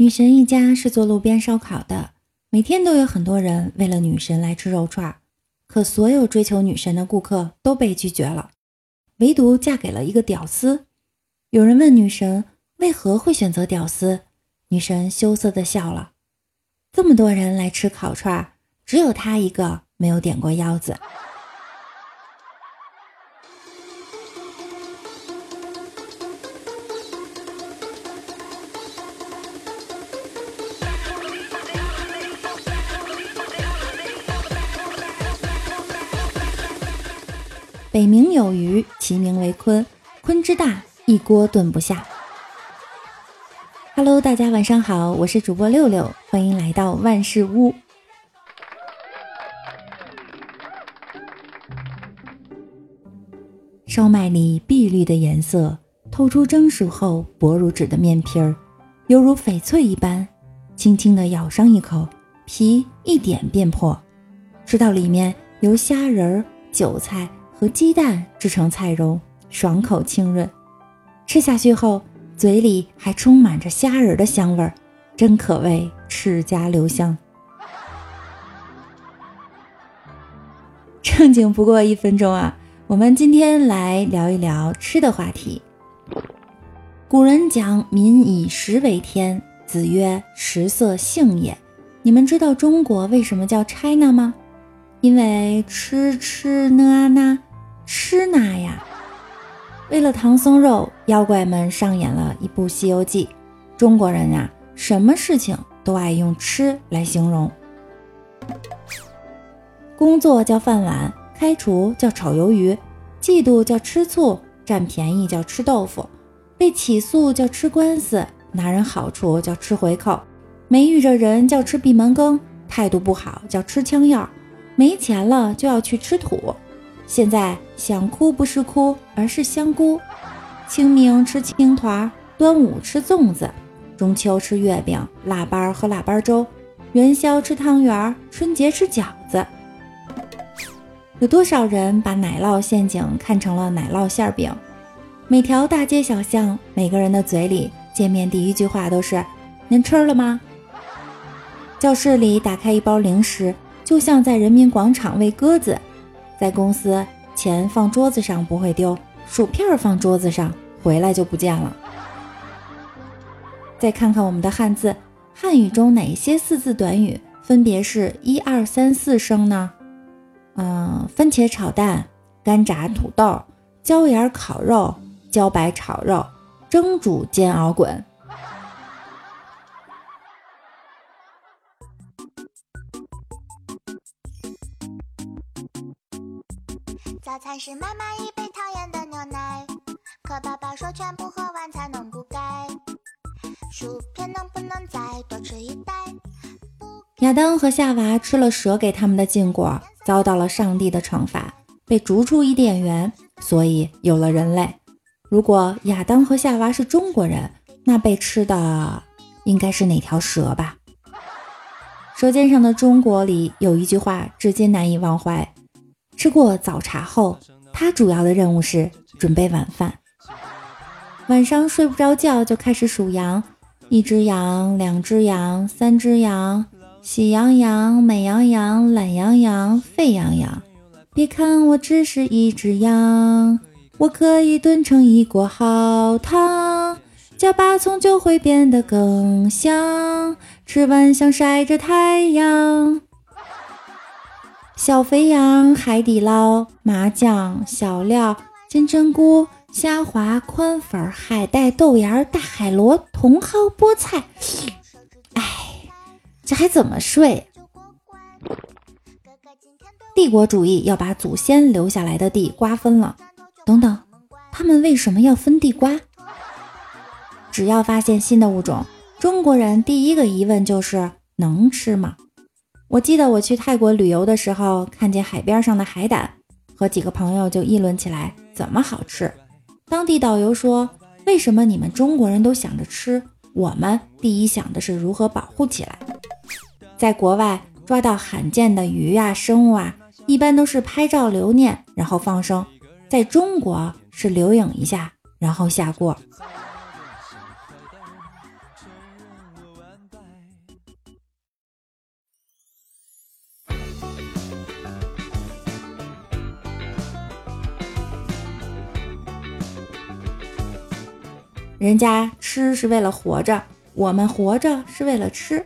女神一家是做路边烧烤的，每天都有很多人为了女神来吃肉串，可所有追求女神的顾客都被拒绝了，唯独嫁给了一个屌丝。有人问女神为何会选择屌丝，女神羞涩的笑了。这么多人来吃烤串，只有她一个没有点过腰子。北冥有鱼，其名为鲲。鲲之大，一锅炖不下。Hello，大家晚上好，我是主播六六，欢迎来到万事屋。烧麦里碧绿的颜色，透出蒸熟后薄如纸的面皮儿，犹如翡翠一般。轻轻的咬上一口，皮一点便破。吃到里面由虾仁儿、韭菜。和鸡蛋制成菜蓉，爽口清润，吃下去后嘴里还充满着虾仁的香味儿，真可谓齿颊留香。正经不过一分钟啊，我们今天来聊一聊吃的话题。古人讲“民以食为天”，子曰：“食色，性也。”你们知道中国为什么叫 China 吗？因为吃吃呢啊呢。吃那呀！为了唐僧肉，妖怪们上演了一部《西游记》。中国人呀，什么事情都爱用吃来形容。工作叫饭碗，开除叫炒鱿鱼，嫉妒叫吃醋，占便宜叫吃豆腐，被起诉叫吃官司，拿人好处叫吃回扣，没遇着人叫吃闭门羹，态度不好叫吃枪药，没钱了就要去吃土。现在想哭不是哭，而是香菇。清明吃青团，端午吃粽子，中秋吃月饼、腊八喝腊八粥，元宵吃汤圆，春节吃饺子。有多少人把奶酪陷阱看成了奶酪馅饼？每条大街小巷，每个人的嘴里见面第一句话都是：“您吃了吗？”教室里打开一包零食，就像在人民广场喂鸽子。在公司，钱放桌子上不会丢，薯片放桌子上回来就不见了。再看看我们的汉字，汉语中哪些四字短语分别是一二三四声呢？嗯，番茄炒蛋、干炸土豆、椒盐烤肉、茭白炒肉、蒸煮煎熬滚。餐是妈妈一杯讨厌的牛奶，可爸爸说全部喝完才能补钙。薯片能不能再多吃一袋？亚当和夏娃吃了蛇给他们的禁果，遭到了上帝的惩罚，被逐出伊甸园，所以有了人类。如果亚当和夏娃是中国人，那被吃的应该是哪条蛇吧？《舌尖上的中国》里有一句话，至今难以忘怀。吃过早茶后，他主要的任务是准备晚饭。晚上睡不着觉，就开始数羊：一只羊，两只羊，三只羊，喜羊羊、美羊羊、懒羊羊、沸羊羊。别看我只是一只羊，我可以炖成一锅好汤，加把葱就会变得更香，吃完像晒着太阳。小肥羊、海底捞、麻酱、小料、金针菇、虾滑、宽粉、海带、豆芽、大海螺、茼蒿、菠菜。哎，这还怎么睡？帝国主义要把祖先留下来的地瓜分了。等等，他们为什么要分地瓜？只要发现新的物种，中国人第一个疑问就是能吃吗？我记得我去泰国旅游的时候，看见海边上的海胆，和几个朋友就议论起来怎么好吃。当地导游说：“为什么你们中国人都想着吃，我们第一想的是如何保护起来？”在国外抓到罕见的鱼啊、生物啊，一般都是拍照留念，然后放生；在中国是留影一下，然后下锅。人家吃是为了活着，我们活着是为了吃。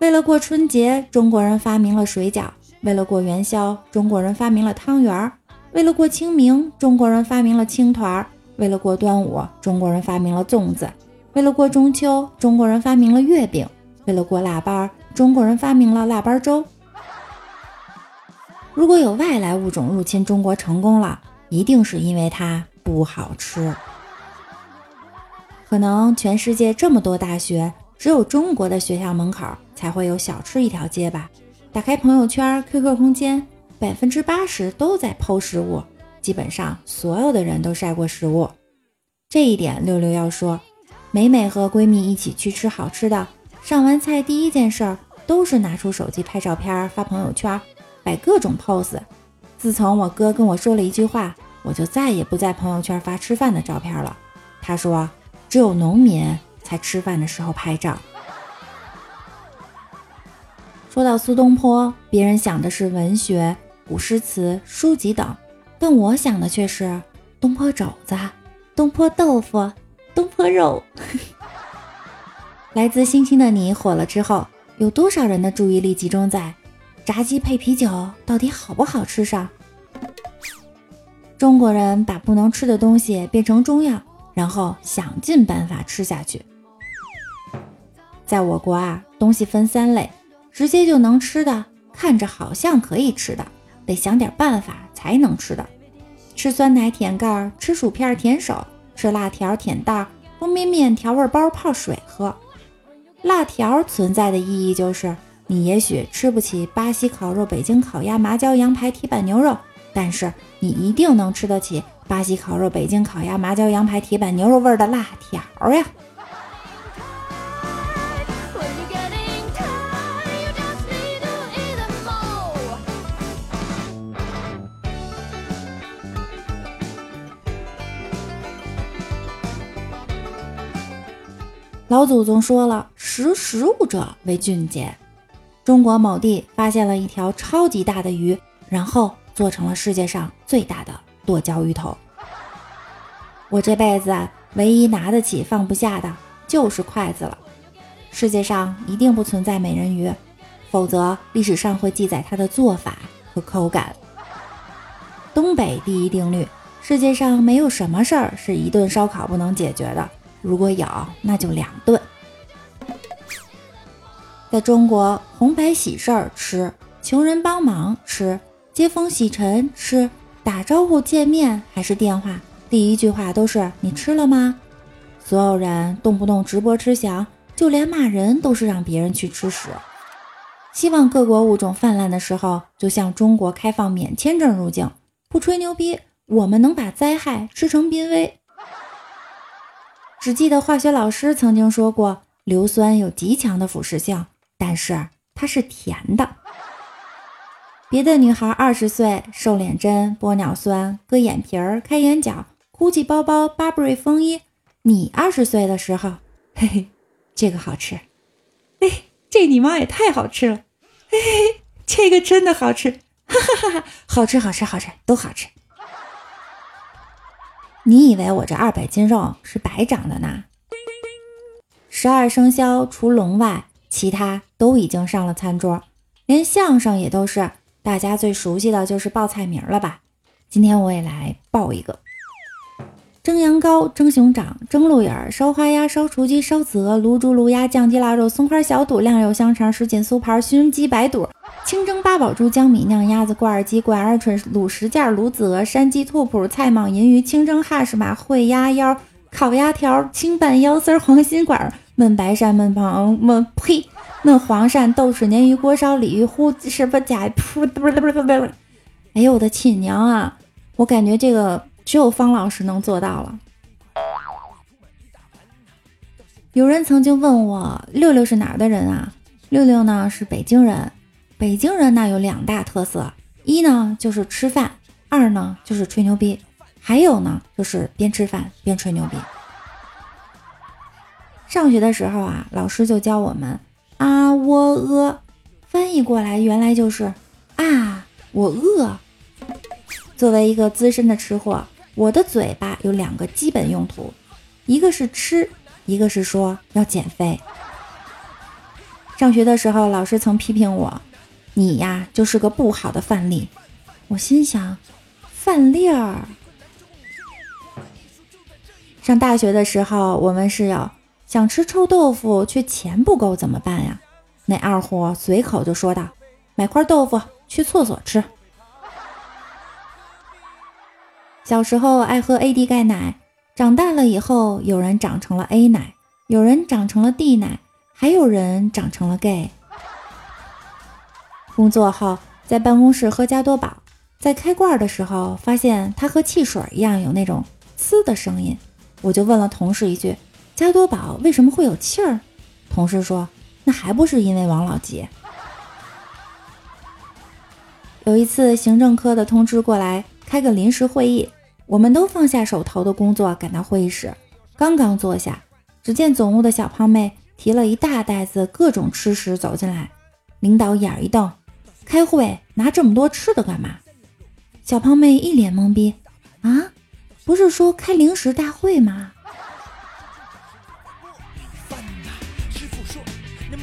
为了过春节，中国人发明了水饺；为了过元宵，中国人发明了汤圆儿；为了过清明，中国人发明了青团儿；为了过端午，中国人发明了粽子；为了过中秋，中国人发明了月饼；为了过腊八，中国人发明了腊八粥。如果有外来物种入侵中国成功了，一定是因为它不好吃。可能全世界这么多大学，只有中国的学校门口才会有小吃一条街吧？打开朋友圈、QQ 空间，百分之八十都在剖食物，基本上所有的人都晒过食物。这一点，六六要说，每每和闺蜜一起去吃好吃的，上完菜第一件事儿都是拿出手机拍照片发朋友圈，摆各种 pose。自从我哥跟我说了一句话，我就再也不在朋友圈发吃饭的照片了。他说。只有农民才吃饭的时候拍照。说到苏东坡，别人想的是文学、古诗词、书籍等，但我想的却是东坡肘子、东坡豆腐、东坡肉。来自星星的你火了之后，有多少人的注意力集中在炸鸡配啤酒到底好不好吃上？中国人把不能吃的东西变成中药。然后想尽办法吃下去。在我国啊，东西分三类：直接就能吃的，看着好像可以吃的，得想点办法才能吃的。吃酸奶舔盖儿，吃薯片舔手，吃辣条舔袋儿，方便面调味包泡水喝。辣条存在的意义就是，你也许吃不起巴西烤肉、北京烤鸭、麻椒羊排、铁板牛肉，但是你一定能吃得起。巴西烤肉、北京烤鸭、麻椒羊排、铁板牛肉味的辣条呀！老祖宗说了：“识时务者为俊杰。”中国某地发现了一条超级大的鱼，然后做成了世界上最大的。剁椒鱼头，我这辈子唯一拿得起放不下的就是筷子了。世界上一定不存在美人鱼，否则历史上会记载它的做法和口感。东北第一定律：世界上没有什么事儿是一顿烧烤不能解决的，如果有，那就两顿。在中国，红白喜事儿吃，穷人帮忙吃，接风洗尘吃。打招呼见面还是电话，第一句话都是“你吃了吗？”所有人动不动直播吃翔，就连骂人都是让别人去吃屎。希望各国物种泛滥的时候，就向中国开放免签证入境。不吹牛逼，我们能把灾害吃成濒危。只记得化学老师曾经说过，硫酸有极强的腐蚀性，但是它是甜的。别的女孩二十岁，瘦脸针、玻尿酸、割眼皮儿、开眼角、GUCCI 包包、Burberry 风衣。你二十岁的时候，嘿嘿，这个好吃，哎，这你妈也太好吃了，嘿嘿，这个真的好吃，哈哈哈哈，好吃好吃好吃都好吃。你以为我这二百斤肉是白长的呢？十二生肖除龙外，其他都已经上了餐桌，连相声也都是。大家最熟悉的就是报菜名了吧？今天我也来报一个：蒸羊羔、蒸熊掌、蒸鹿眼、烧花鸭、烧雏鸡、烧子鹅、卤猪、卤鸭、酱鸡、腊肉、松花小肚、晾肉香肠、什锦酥盘、熏鸡白肚、清蒸八宝猪、江米酿鸭子、罐儿鸡、罐儿鹌、卤什件、卤子鹅、山鸡兔脯、菜蟒银鱼、清蒸哈什马、烩鸭腰、烤鸭条、清拌腰丝、黄心管儿、焖白鳝、焖螃、焖呸。焖黄鳝、豆豉、鲶鱼、锅烧鲤鱼、呼什么甲噗不是不是不，哎呦我的亲娘啊！我感觉这个只有方老师能做到了。有人曾经问我，六六是哪儿的人啊？六六呢是北京人。北京人呢有两大特色，一呢就是吃饭，二呢就是吹牛逼，还有呢就是边吃饭边吹牛逼。上学的时候啊，老师就教我们。啊，我饿，翻译过来原来就是啊，我饿。作为一个资深的吃货，我的嘴巴有两个基本用途：一个是吃，一个是说要减肥。上学的时候，老师曾批评我：“你呀，就是个不好的范例。”我心想：“范例儿。”上大学的时候，我们室友想吃臭豆腐，却钱不够，怎么办呀？那二货随口就说道：“买块豆腐去厕所吃。”小时候爱喝 AD 钙奶，长大了以后，有人长成了 A 奶，有人长成了 D 奶，还有人长成了 gay。工作后在办公室喝加多宝，在开罐的时候发现它和汽水一样有那种呲的声音。我就问了同事一句：“加多宝为什么会有气儿？”同事说：“那还不是因为王老吉。”有一次，行政科的通知过来开个临时会议，我们都放下手头的工作赶到会议室。刚刚坐下，只见总务的小胖妹提了一大袋子各种吃食走进来。领导眼一瞪：“开会拿这么多吃的干嘛？”小胖妹一脸懵逼：“啊？”不是说开零食大会吗？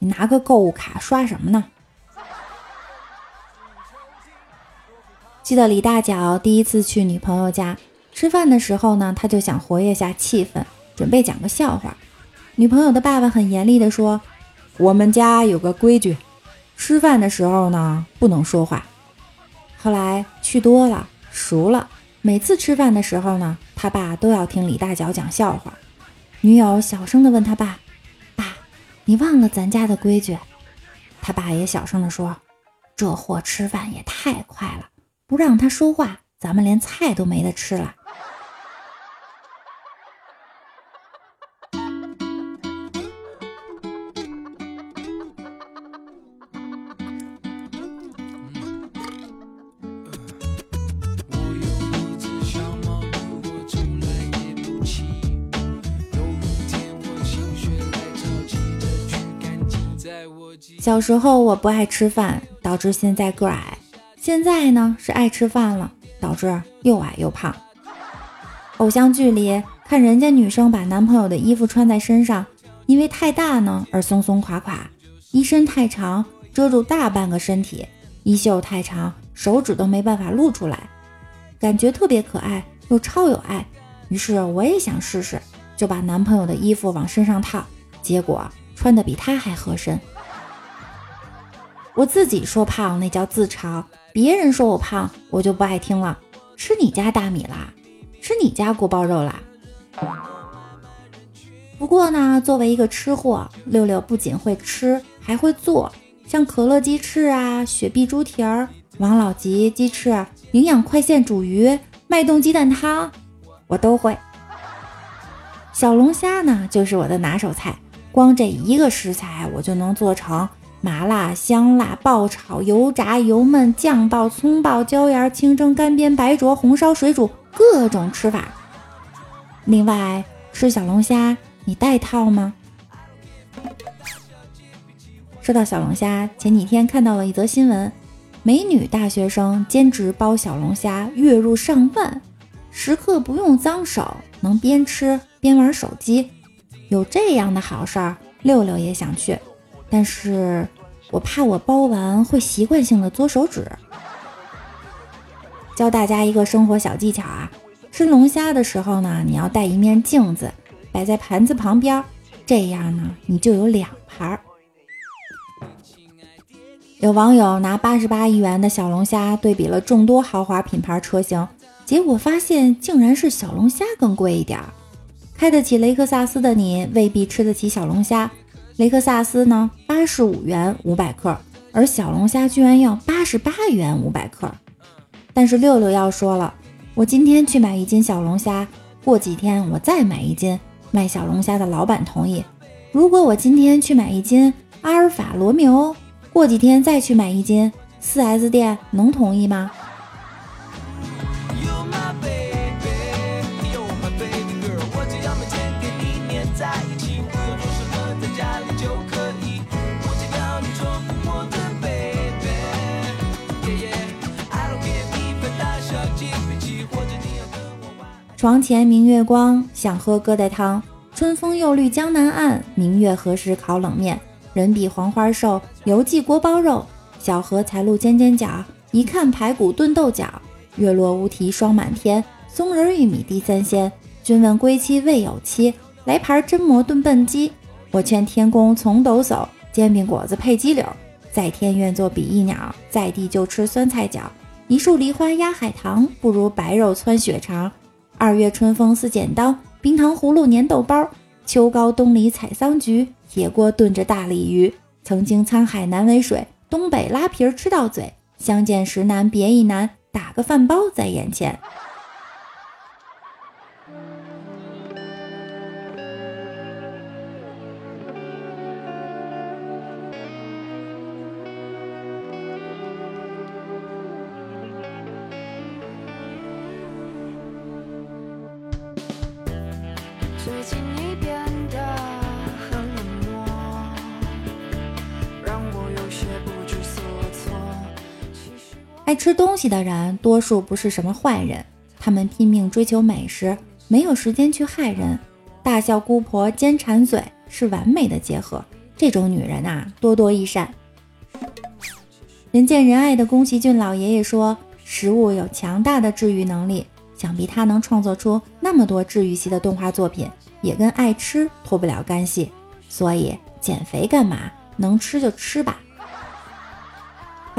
你拿个购物卡刷什么呢？”记得李大脚第一次去女朋友家吃饭的时候呢，他就想活跃下气氛，准备讲个笑话。女朋友的爸爸很严厉地说：“我们家有个规矩，吃饭的时候呢不能说话。”后来去多了，熟了。每次吃饭的时候呢，他爸都要听李大脚讲笑话。女友小声的问他：“爸，你忘了咱家的规矩？”他爸也小声地说：“这货吃饭也太快了，不让他说话，咱们连菜都没得吃了。”小时候我不爱吃饭，导致现在个矮。现在呢是爱吃饭了，导致又矮又胖。偶像剧里看人家女生把男朋友的衣服穿在身上，因为太大呢而松松垮垮；衣身太长遮住大半个身体，衣袖太长手指都没办法露出来，感觉特别可爱又超有爱。于是我也想试试，就把男朋友的衣服往身上套，结果穿的比他还合身。我自己说胖那叫自嘲，别人说我胖我就不爱听了。吃你家大米啦，吃你家锅包肉啦。不过呢，作为一个吃货，六六不仅会吃，还会做，像可乐鸡翅啊、雪碧猪蹄儿、王老吉鸡翅、营养快线煮鱼、脉动鸡蛋汤，我都会。小龙虾呢，就是我的拿手菜，光这一个食材我就能做成。麻辣、香辣、爆炒、油炸、油焖、酱爆、葱爆、椒盐、清蒸、干煸、白灼、红烧、水煮，各种吃法。另外，吃小龙虾你带套吗？说到小龙虾，前几天看到了一则新闻：美女大学生兼职包小龙虾，月入上万，时刻不用脏手，能边吃边玩手机。有这样的好事儿，六六也想去。但是我怕我包完会习惯性的嘬手指。教大家一个生活小技巧啊，吃龙虾的时候呢，你要带一面镜子摆在盘子旁边，这样呢你就有两盘儿。有网友拿八十八亿元的小龙虾对比了众多豪华品牌车型，结果发现竟然是小龙虾更贵一点儿。开得起雷克萨斯的你未必吃得起小龙虾。雷克萨斯呢，八十五元五百克，而小龙虾居然要八十八元五百克。但是六六要说了，我今天去买一斤小龙虾，过几天我再买一斤，卖小龙虾的老板同意。如果我今天去买一斤阿尔法罗密欧，过几天再去买一斤，四 S 店能同意吗？床前明月光，想喝疙瘩汤。春风又绿江南岸，明月何时烤冷面？人比黄花瘦，犹记锅包肉。小荷才露尖尖角，一看排骨炖豆角。月落乌啼霜满天，松仁玉米地三鲜。君问归期未有期，来盘榛蘑炖笨鸡。我劝天公从抖擞，煎饼果子配鸡柳。在天愿做比翼鸟，在地就吃酸菜饺。一树梨花压海棠，不如白肉汆血肠。二月春风似剪刀，冰糖葫芦粘豆包。秋高冬里采桑菊，铁锅炖着大鲤鱼。曾经沧海难为水，东北拉皮儿吃到嘴。相见时难别亦难，打个饭包在眼前。吃东西的人，多数不是什么坏人，他们拼命追求美食，没有时间去害人。大笑姑婆奸馋嘴，是完美的结合。这种女人啊，多多益善。人见人爱的宫崎骏老爷爷说，食物有强大的治愈能力，想必他能创作出那么多治愈系的动画作品，也跟爱吃脱不了干系。所以减肥干嘛？能吃就吃吧。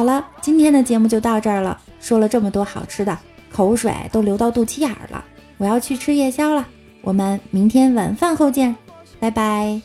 好了，今天的节目就到这儿了。说了这么多好吃的，口水都流到肚脐眼儿了。我要去吃夜宵了，我们明天晚饭后见，拜拜。